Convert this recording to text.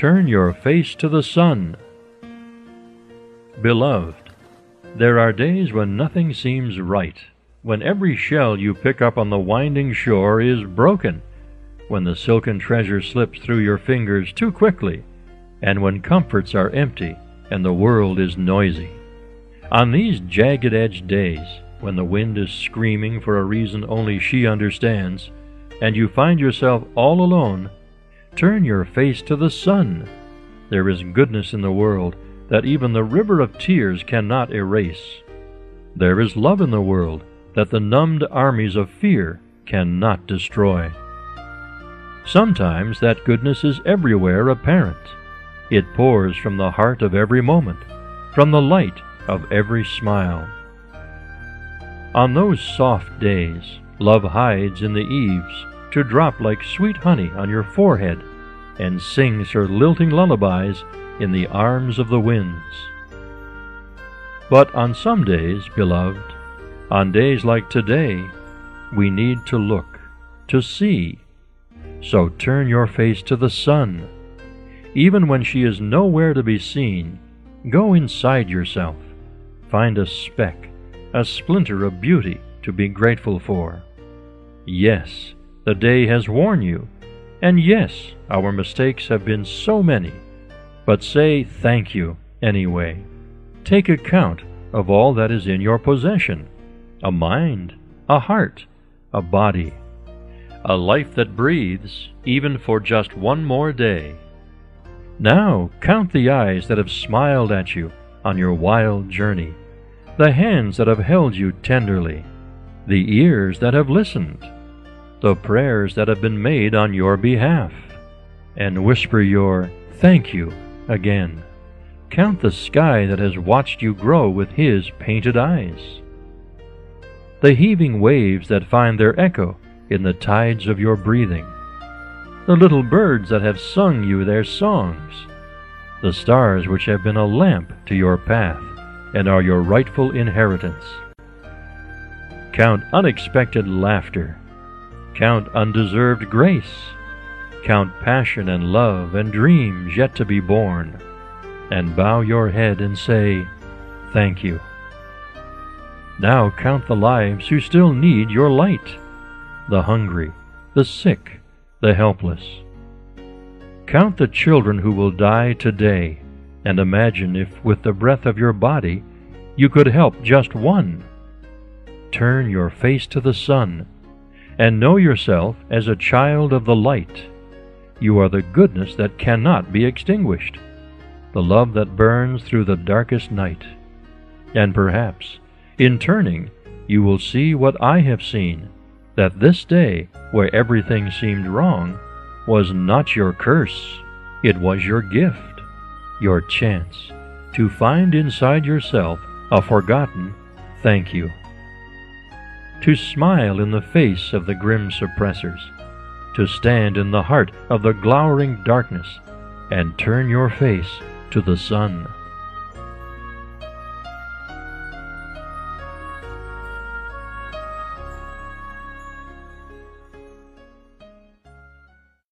Turn your face to the sun. Beloved, there are days when nothing seems right, when every shell you pick up on the winding shore is broken, when the silken treasure slips through your fingers too quickly, and when comforts are empty and the world is noisy. On these jagged edged days, when the wind is screaming for a reason only she understands, and you find yourself all alone, turn your face to the sun. There is goodness in the world that even the river of tears cannot erase. There is love in the world that the numbed armies of fear cannot destroy. Sometimes that goodness is everywhere apparent. It pours from the heart of every moment, from the light of every smile. On those soft days, love hides in the eaves to drop like sweet honey on your forehead and sings her lilting lullabies in the arms of the winds. But on some days, beloved, on days like today, we need to look, to see. So turn your face to the sun. Even when she is nowhere to be seen, go inside yourself. Find a speck, a splinter of beauty to be grateful for. Yes, the day has worn you, and yes, our mistakes have been so many. But say thank you anyway. Take account of all that is in your possession a mind, a heart, a body, a life that breathes even for just one more day. Now count the eyes that have smiled at you on your wild journey, the hands that have held you tenderly, the ears that have listened, the prayers that have been made on your behalf, and whisper your thank you again. Count the sky that has watched you grow with his painted eyes. The heaving waves that find their echo in the tides of your breathing. The little birds that have sung you their songs. The stars which have been a lamp to your path and are your rightful inheritance. Count unexpected laughter. Count undeserved grace Count passion and love and dreams yet to be born, and bow your head and say, Thank you. Now count the lives who still need your light the hungry, the sick, the helpless. Count the children who will die today, and imagine if, with the breath of your body, you could help just one. Turn your face to the sun, and know yourself as a child of the light you are the goodness that cannot be extinguished, the love that burns through the darkest night. And perhaps, in turning, you will see what I have seen that this day, where everything seemed wrong, was not your curse, it was your gift, your chance to find inside yourself a forgotten thank you. To smile in the face of the grim suppressors to stand in the heart of the glowering darkness and turn your face to the sun.